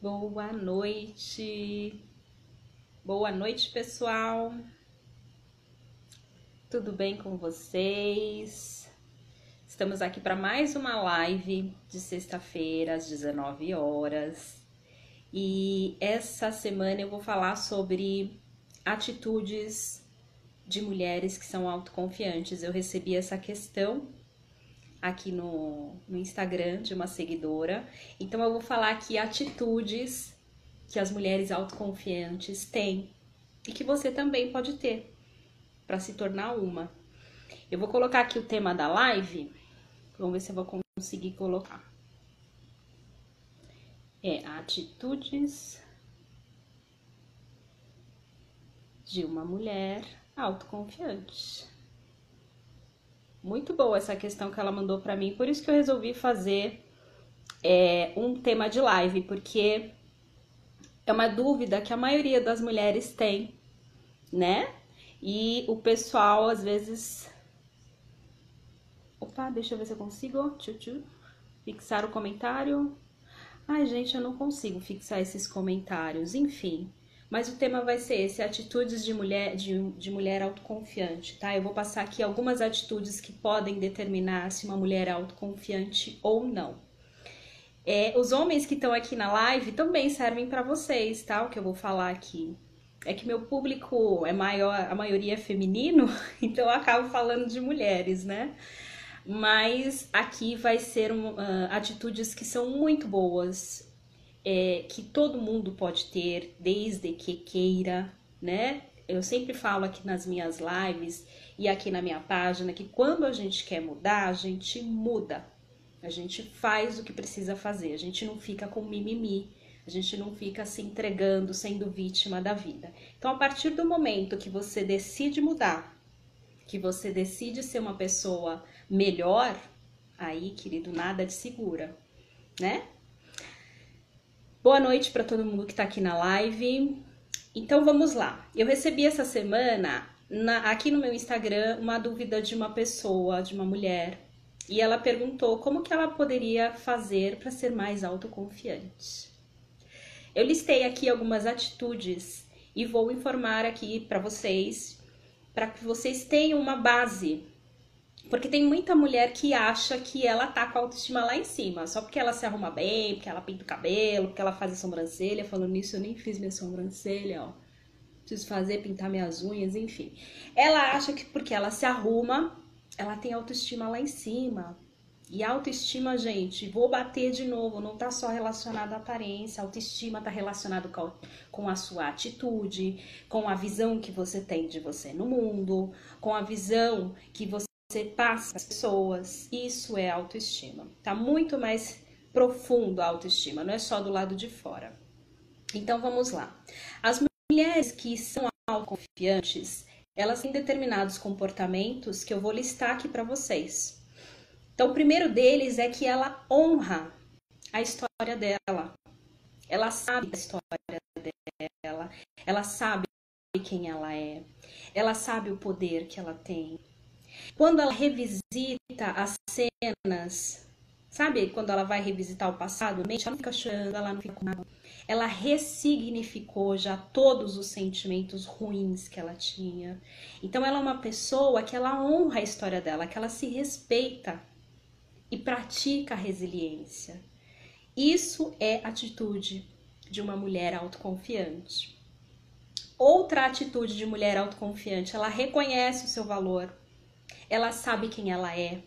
Boa noite. Boa noite, pessoal. Tudo bem com vocês? Estamos aqui para mais uma live de sexta-feira às 19 horas. E essa semana eu vou falar sobre atitudes de mulheres que são autoconfiantes. Eu recebi essa questão aqui no, no Instagram de uma seguidora. Então eu vou falar aqui atitudes que as mulheres autoconfiantes têm e que você também pode ter para se tornar uma. Eu vou colocar aqui o tema da live. Vamos ver se eu vou conseguir colocar. É atitudes de uma mulher autoconfiante. Muito boa essa questão que ela mandou para mim, por isso que eu resolvi fazer é, um tema de live, porque é uma dúvida que a maioria das mulheres tem, né? E o pessoal às vezes. Opa, deixa eu ver se eu consigo. Tchu. Fixar o comentário. Ai, gente, eu não consigo fixar esses comentários. Enfim, mas o tema vai ser esse, atitudes de mulher, de, de mulher autoconfiante, tá? Eu vou passar aqui algumas atitudes que podem determinar se uma mulher é autoconfiante ou não. É, os homens que estão aqui na live também servem para vocês, tá? O que eu vou falar aqui. É que meu público é maior, a maioria é feminino, então eu acabo falando de mulheres, né? Mas aqui vai ser uh, atitudes que são muito boas, é, que todo mundo pode ter, desde que queira, né? Eu sempre falo aqui nas minhas lives e aqui na minha página que quando a gente quer mudar, a gente muda. A gente faz o que precisa fazer, a gente não fica com mimimi, a gente não fica se entregando, sendo vítima da vida. Então, a partir do momento que você decide mudar, que você decide ser uma pessoa melhor, aí, querido, nada de segura, né? Boa noite para todo mundo que está aqui na live. Então vamos lá. Eu recebi essa semana na, aqui no meu Instagram uma dúvida de uma pessoa, de uma mulher, e ela perguntou como que ela poderia fazer para ser mais autoconfiante. Eu listei aqui algumas atitudes e vou informar aqui para vocês, para que vocês tenham uma base porque tem muita mulher que acha que ela tá com a autoestima lá em cima, só porque ela se arruma bem, porque ela pinta o cabelo, porque ela faz a sobrancelha. Falando nisso, eu nem fiz minha sobrancelha, ó. Preciso fazer, pintar minhas unhas, enfim. Ela acha que porque ela se arruma, ela tem autoestima lá em cima. E autoestima, gente, vou bater de novo, não tá só relacionado à aparência, autoestima tá relacionado com a sua atitude, com a visão que você tem de você no mundo, com a visão que você você passa as pessoas. Isso é autoestima. Tá muito mais profundo a autoestima, não é só do lado de fora. Então vamos lá. As mulheres que são autoconfiantes, elas têm determinados comportamentos que eu vou listar aqui para vocês. Então, o primeiro deles é que ela honra a história dela. Ela sabe a história dela, ela sabe quem ela é, ela sabe o poder que ela tem, quando ela revisita as cenas, sabe? Quando ela vai revisitar o passado, ela não fica chorando, ela não fica com nada. Ela ressignificou já todos os sentimentos ruins que ela tinha. Então ela é uma pessoa que ela honra a história dela, que ela se respeita e pratica a resiliência. Isso é atitude de uma mulher autoconfiante. Outra atitude de mulher autoconfiante, ela reconhece o seu valor, ela sabe quem ela é.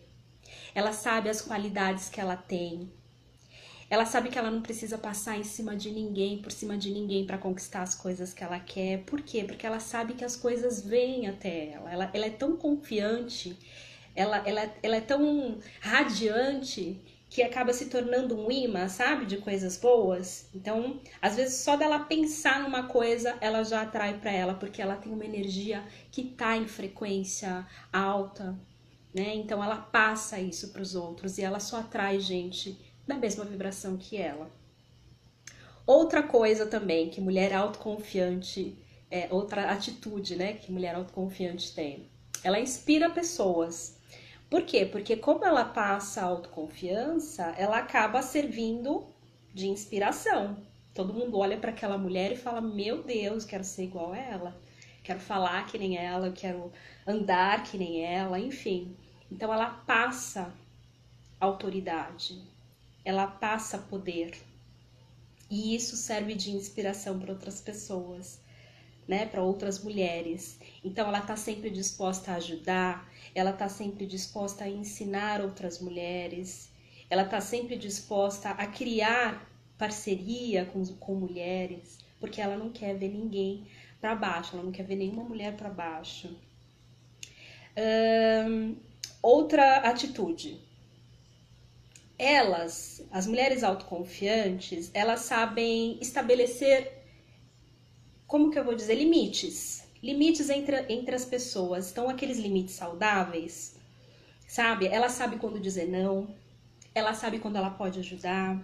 Ela sabe as qualidades que ela tem. Ela sabe que ela não precisa passar em cima de ninguém, por cima de ninguém para conquistar as coisas que ela quer. Por quê? Porque ela sabe que as coisas vêm até ela. Ela, ela é tão confiante, ela, ela, ela é tão radiante que acaba se tornando um imã, sabe, de coisas boas. Então, às vezes só dela pensar numa coisa, ela já atrai para ela, porque ela tem uma energia que tá em frequência alta, né? Então ela passa isso para os outros e ela só atrai gente da mesma vibração que ela. Outra coisa também que mulher autoconfiante, é outra atitude, né, que mulher autoconfiante tem. Ela inspira pessoas. Por quê? Porque como ela passa autoconfiança, ela acaba servindo de inspiração. Todo mundo olha para aquela mulher e fala: Meu Deus, quero ser igual a ela, quero falar que nem ela, quero andar que nem ela, enfim. Então ela passa autoridade, ela passa poder. E isso serve de inspiração para outras pessoas, né, para outras mulheres. Então ela está sempre disposta a ajudar, ela está sempre disposta a ensinar outras mulheres, ela está sempre disposta a criar parceria com, com mulheres, porque ela não quer ver ninguém para baixo, ela não quer ver nenhuma mulher para baixo. outra atitude. Elas, as mulheres autoconfiantes, elas sabem estabelecer, como que eu vou dizer, limites. Limites entre, entre as pessoas. Então, aqueles limites saudáveis, sabe? Ela sabe quando dizer não, ela sabe quando ela pode ajudar,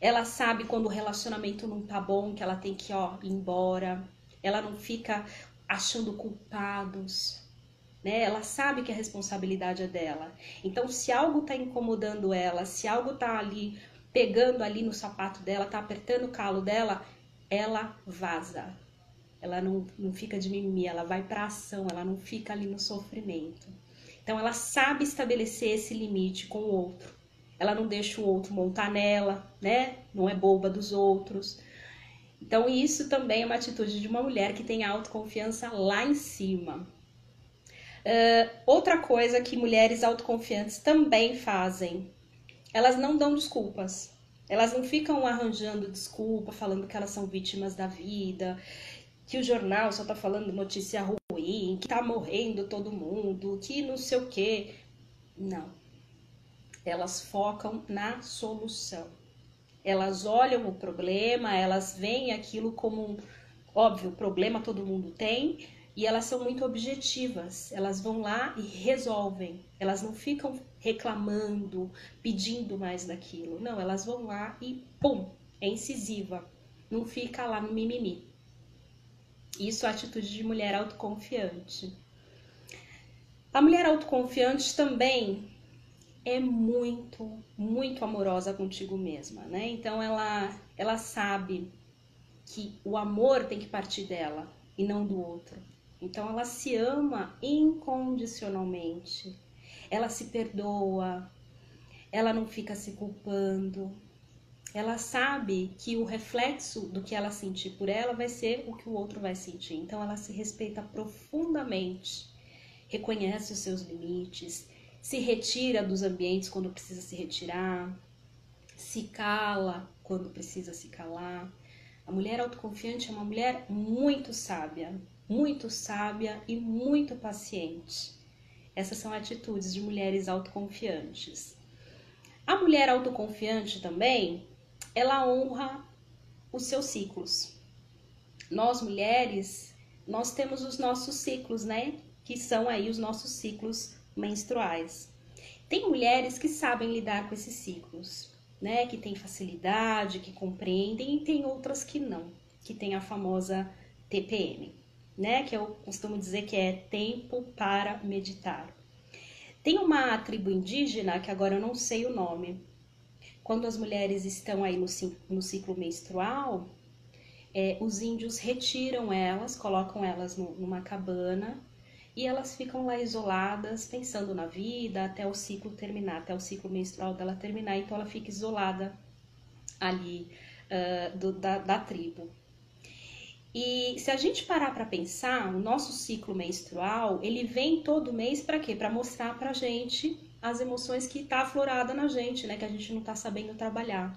ela sabe quando o relacionamento não tá bom, que ela tem que, ó, ir embora. Ela não fica achando culpados, né? Ela sabe que a responsabilidade é dela. Então, se algo tá incomodando ela, se algo tá ali pegando ali no sapato dela, tá apertando o calo dela, ela vaza. Ela não, não fica de mimimi, ela vai para ação, ela não fica ali no sofrimento. Então, ela sabe estabelecer esse limite com o outro ela não deixa o outro montar nela, né? Não é boba dos outros. Então, isso também é uma atitude de uma mulher que tem autoconfiança lá em cima. Uh, outra coisa que mulheres autoconfiantes também fazem, elas não dão desculpas. Elas não ficam arranjando desculpa, falando que elas são vítimas da vida, que o jornal só tá falando notícia ruim, que tá morrendo todo mundo, que não sei o quê. Não elas focam na solução. Elas olham o problema, elas veem aquilo como um óbvio, problema todo mundo tem, e elas são muito objetivas. Elas vão lá e resolvem. Elas não ficam reclamando, pedindo mais daquilo. Não, elas vão lá e pum, é incisiva. Não fica lá no mimimi. Isso é atitude de mulher autoconfiante. A mulher autoconfiante também é muito, muito amorosa contigo mesma, né? Então ela, ela sabe que o amor tem que partir dela e não do outro. Então ela se ama incondicionalmente. Ela se perdoa, ela não fica se culpando. Ela sabe que o reflexo do que ela sentir por ela vai ser o que o outro vai sentir. Então ela se respeita profundamente, reconhece os seus limites, se retira dos ambientes quando precisa se retirar, se cala quando precisa se calar. A mulher autoconfiante é uma mulher muito sábia, muito sábia e muito paciente. Essas são atitudes de mulheres autoconfiantes. A mulher autoconfiante também, ela honra os seus ciclos. Nós mulheres, nós temos os nossos ciclos, né? Que são aí os nossos ciclos menstruais. Tem mulheres que sabem lidar com esses ciclos, né? Que têm facilidade, que compreendem, e tem outras que não, que tem a famosa TPM, né? Que eu costumo dizer que é tempo para meditar. Tem uma tribo indígena, que agora eu não sei o nome, quando as mulheres estão aí no, no ciclo menstrual, é, os índios retiram elas, colocam elas no, numa cabana e elas ficam lá isoladas, pensando na vida até o ciclo terminar, até o ciclo menstrual dela terminar. Então ela fica isolada ali uh, do, da, da tribo. E se a gente parar para pensar, o nosso ciclo menstrual, ele vem todo mês para quê? Para mostrar pra gente as emoções que tá aflorada na gente, né, que a gente não tá sabendo trabalhar.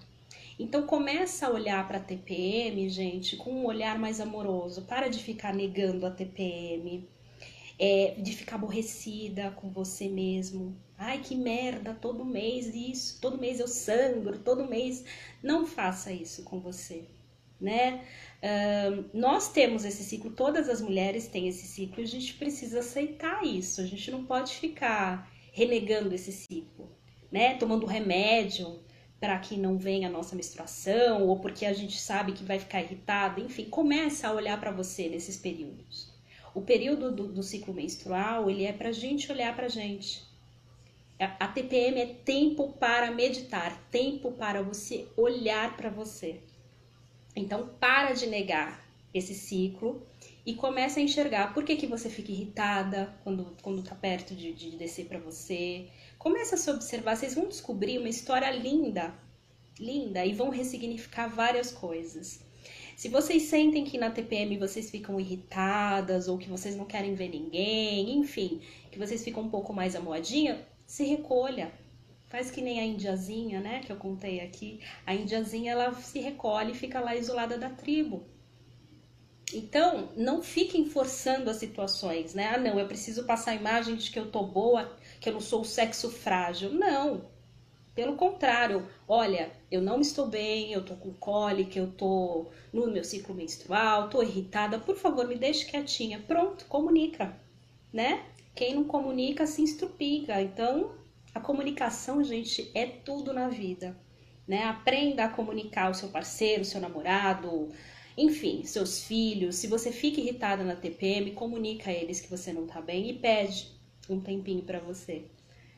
Então começa a olhar para a TPM, gente, com um olhar mais amoroso. Para de ficar negando a TPM é, de ficar aborrecida com você mesmo. Ai, que merda, todo mês isso, todo mês eu sangro, todo mês. Não faça isso com você, né? Nós temos esse ciclo, todas as mulheres têm esse ciclo, a gente precisa aceitar isso, a gente não pode ficar renegando esse ciclo, né? Tomando remédio para que não venha a nossa menstruação ou porque a gente sabe que vai ficar irritada, enfim, começa a olhar para você nesses períodos. O período do, do ciclo menstrual, ele é para a gente olhar para a gente. A TPM é tempo para meditar, tempo para você olhar para você. Então, para de negar esse ciclo e começa a enxergar por que, que você fica irritada quando, quando tá perto de, de descer para você. Começa a se observar, vocês vão descobrir uma história linda, linda, e vão ressignificar várias coisas. Se vocês sentem que na TPM vocês ficam irritadas ou que vocês não querem ver ninguém, enfim, que vocês ficam um pouco mais amoadinha, se recolha. Faz que nem a indiazinha, né, que eu contei aqui. A indiazinha ela se recolhe e fica lá isolada da tribo. Então, não fiquem forçando as situações, né? Ah, não, eu preciso passar a imagem de que eu tô boa, que eu não sou o sexo frágil. Não. Pelo contrário, olha, eu não estou bem, eu tô com cólica, eu tô no meu ciclo menstrual, tô irritada, por favor, me deixe quietinha. Pronto, comunica, né? Quem não comunica se estrupiga. Então, a comunicação, gente, é tudo na vida, né? Aprenda a comunicar o seu parceiro, o seu namorado, enfim, seus filhos. Se você fica irritada na TPM, comunica a eles que você não tá bem e pede um tempinho para você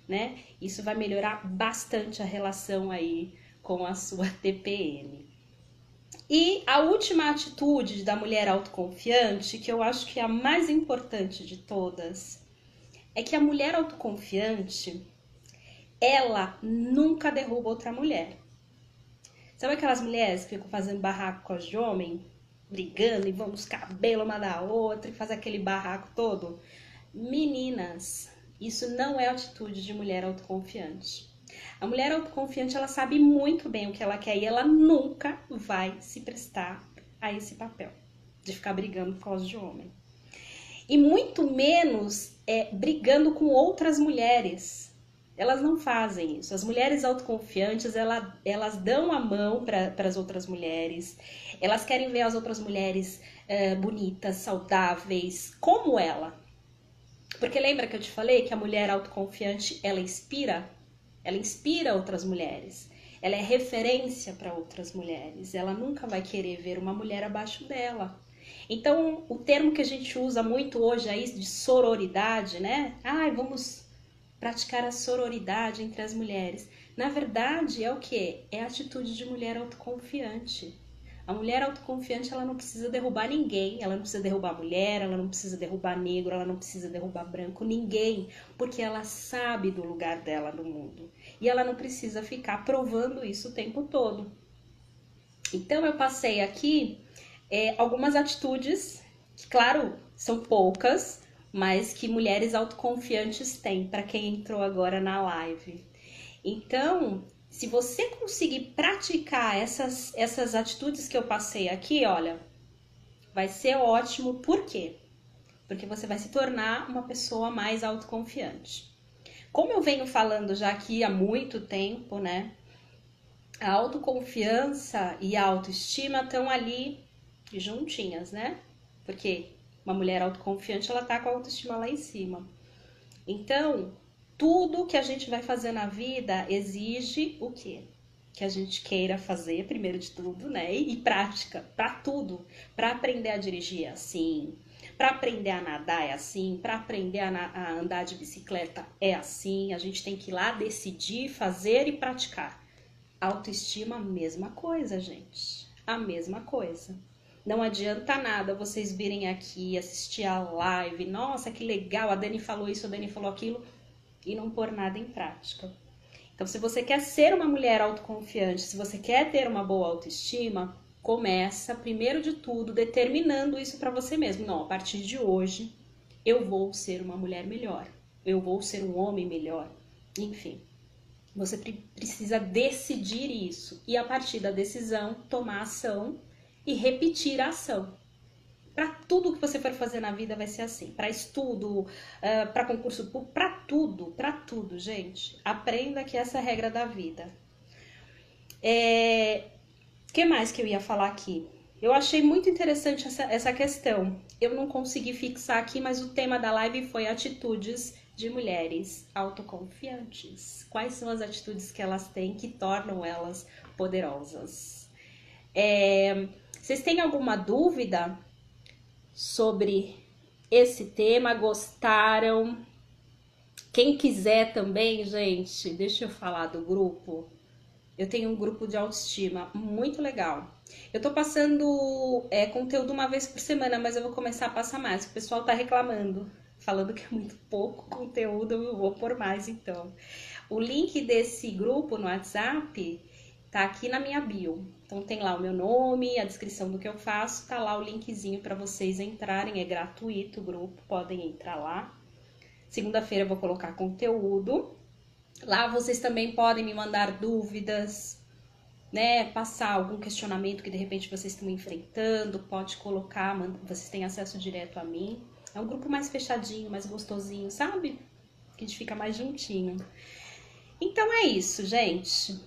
né? Isso vai melhorar bastante a relação aí com a sua TPM. E a última atitude da mulher autoconfiante, que eu acho que é a mais importante de todas, é que a mulher autoconfiante, ela nunca derruba outra mulher. Sabe aquelas mulheres que ficam fazendo barraco com as de homem? Brigando e vão nos cabelos uma da outra e faz aquele barraco todo? Meninas, isso não é atitude de mulher autoconfiante. A mulher autoconfiante, ela sabe muito bem o que ela quer e ela nunca vai se prestar a esse papel de ficar brigando por causa de homem. E muito menos é, brigando com outras mulheres. Elas não fazem isso. As mulheres autoconfiantes, ela, elas dão a mão para as outras mulheres. Elas querem ver as outras mulheres é, bonitas, saudáveis, como ela. Porque lembra que eu te falei que a mulher autoconfiante, ela inspira? Ela inspira outras mulheres. Ela é referência para outras mulheres. Ela nunca vai querer ver uma mulher abaixo dela. Então, o termo que a gente usa muito hoje aí de sororidade, né? Ai, vamos praticar a sororidade entre as mulheres. Na verdade, é o que? É a atitude de mulher autoconfiante. A mulher autoconfiante, ela não precisa derrubar ninguém, ela não precisa derrubar mulher, ela não precisa derrubar negro, ela não precisa derrubar branco, ninguém, porque ela sabe do lugar dela no mundo. E ela não precisa ficar provando isso o tempo todo. Então eu passei aqui é, algumas atitudes, que claro, são poucas, mas que mulheres autoconfiantes têm para quem entrou agora na live. Então, se você conseguir praticar essas, essas atitudes que eu passei aqui, olha, vai ser ótimo. Por quê? Porque você vai se tornar uma pessoa mais autoconfiante. Como eu venho falando já aqui há muito tempo, né? A autoconfiança e a autoestima estão ali juntinhas, né? Porque uma mulher autoconfiante, ela tá com a autoestima lá em cima. Então, tudo que a gente vai fazer na vida exige o quê? Que a gente queira fazer, primeiro de tudo, né? E, e prática, para tudo. Para aprender a dirigir é assim, para aprender a nadar é assim, para aprender a, a andar de bicicleta é assim. A gente tem que ir lá decidir, fazer e praticar. Autoestima, mesma coisa, gente. A mesma coisa. Não adianta nada vocês virem aqui assistir a live. Nossa, que legal, a Dani falou isso, a Dani falou aquilo e não pôr nada em prática. Então, se você quer ser uma mulher autoconfiante, se você quer ter uma boa autoestima, começa primeiro de tudo determinando isso para você mesmo. Não, a partir de hoje eu vou ser uma mulher melhor, eu vou ser um homem melhor. Enfim, você precisa decidir isso e a partir da decisão tomar ação e repetir a ação. Para tudo que você for fazer na vida vai ser assim. Para estudo, para concurso público, para tudo, para tudo, gente. Aprenda que essa é a regra da vida. É... que mais que eu ia falar aqui? Eu achei muito interessante essa, essa questão. Eu não consegui fixar aqui, mas o tema da live foi atitudes de mulheres autoconfiantes. Quais são as atitudes que elas têm que tornam elas poderosas? É, vocês têm alguma dúvida? sobre esse tema, gostaram? Quem quiser também, gente, deixa eu falar do grupo. Eu tenho um grupo de autoestima muito legal. Eu tô passando é, conteúdo uma vez por semana, mas eu vou começar a passar mais. O pessoal tá reclamando, falando que é muito pouco conteúdo, eu vou por mais então. O link desse grupo no WhatsApp tá aqui na minha bio. Então tem lá o meu nome, a descrição do que eu faço, tá lá o linkzinho para vocês entrarem, é gratuito o grupo, podem entrar lá. Segunda-feira eu vou colocar conteúdo. Lá vocês também podem me mandar dúvidas, né? Passar algum questionamento que de repente vocês estão enfrentando, pode colocar, vocês têm acesso direto a mim. É um grupo mais fechadinho, mais gostosinho, sabe? Que a gente fica mais juntinho. Então é isso, gente.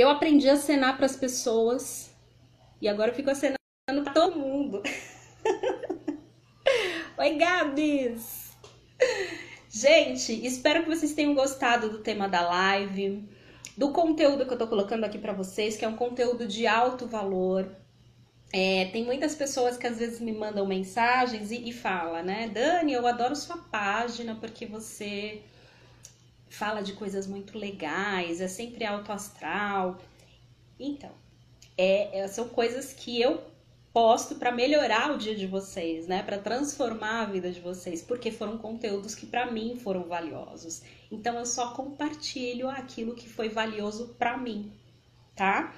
Eu aprendi a acenar para as pessoas e agora eu fico acenando para todo mundo. Oi, Gabs! Gente, espero que vocês tenham gostado do tema da live, do conteúdo que eu tô colocando aqui para vocês, que é um conteúdo de alto valor. É, tem muitas pessoas que às vezes me mandam mensagens e, e fala, né? Dani, eu adoro sua página porque você fala de coisas muito legais, é sempre alto astral. Então, é, é são coisas que eu posto para melhorar o dia de vocês, né? Para transformar a vida de vocês, porque foram conteúdos que para mim foram valiosos. Então eu só compartilho aquilo que foi valioso para mim, tá?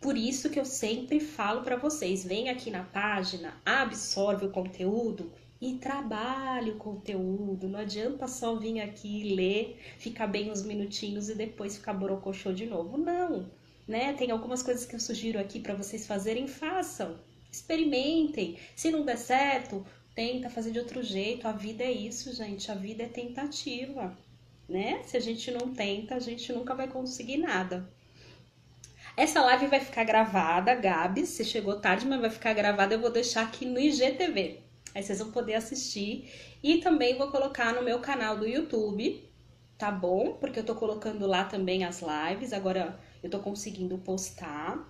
Por isso que eu sempre falo para vocês, vem aqui na página, absorve o conteúdo e trabalhe o conteúdo. Não adianta só vir aqui ler, ficar bem uns minutinhos e depois ficar borocochô de novo. Não, né? Tem algumas coisas que eu sugiro aqui para vocês fazerem, façam Experimentem. Se não der certo, tenta fazer de outro jeito. A vida é isso, gente. A vida é tentativa, né? Se a gente não tenta, a gente nunca vai conseguir nada. Essa live vai ficar gravada, Gabi. Você chegou tarde, mas vai ficar gravada. Eu vou deixar aqui no IGTV. Aí vocês vão poder assistir. E também vou colocar no meu canal do YouTube, tá bom? Porque eu tô colocando lá também as lives. Agora eu tô conseguindo postar.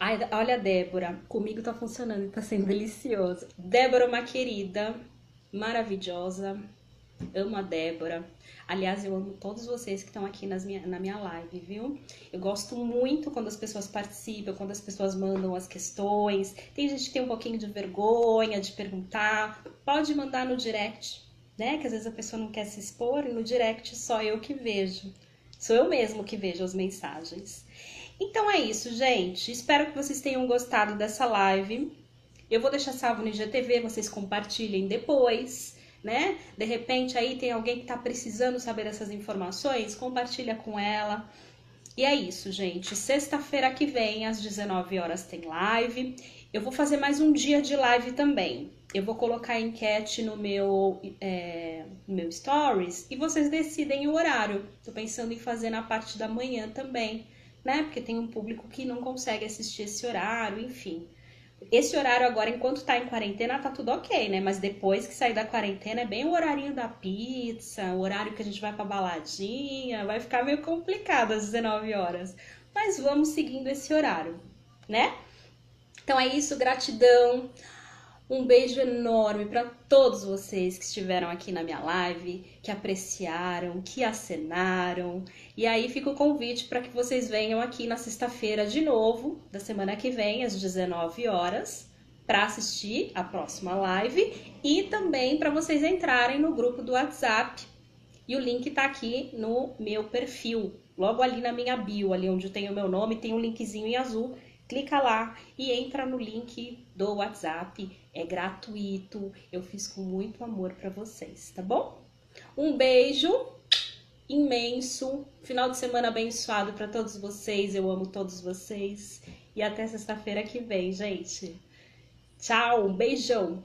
Ai, olha Débora, comigo tá funcionando tá sendo delicioso. Débora, uma querida, maravilhosa. Amo a Débora. Aliás, eu amo todos vocês que estão aqui nas minha, na minha live, viu? Eu gosto muito quando as pessoas participam, quando as pessoas mandam as questões. Tem gente que tem um pouquinho de vergonha de perguntar. Pode mandar no direct, né? Que às vezes a pessoa não quer se expor e no direct só eu que vejo. Sou eu mesmo que vejo as mensagens. Então é isso, gente. Espero que vocês tenham gostado dessa live. Eu vou deixar salvo no IGTV, vocês compartilhem depois, né? De repente aí tem alguém que está precisando saber dessas informações, compartilha com ela. E é isso, gente. Sexta-feira que vem, às 19 horas, tem live. Eu vou fazer mais um dia de live também. Eu vou colocar a enquete no meu, é, no meu stories e vocês decidem o horário. Tô pensando em fazer na parte da manhã também né? Porque tem um público que não consegue assistir esse horário, enfim. Esse horário agora, enquanto tá em quarentena, tá tudo ok, né? Mas depois que sair da quarentena, é bem o horarinho da pizza, o horário que a gente vai pra baladinha, vai ficar meio complicado às 19 horas. Mas vamos seguindo esse horário, né? Então é isso, gratidão. Um beijo enorme para todos vocês que estiveram aqui na minha live, que apreciaram, que acenaram. E aí fica o convite para que vocês venham aqui na sexta-feira de novo, da semana que vem, às 19 horas, para assistir a próxima live e também para vocês entrarem no grupo do WhatsApp. E o link está aqui no meu perfil, logo ali na minha bio, ali onde tem o meu nome, tem um linkzinho em azul clica lá e entra no link do WhatsApp. É gratuito. Eu fiz com muito amor para vocês, tá bom? Um beijo imenso. Final de semana abençoado para todos vocês. Eu amo todos vocês. E até sexta-feira que vem, gente. Tchau, um beijão.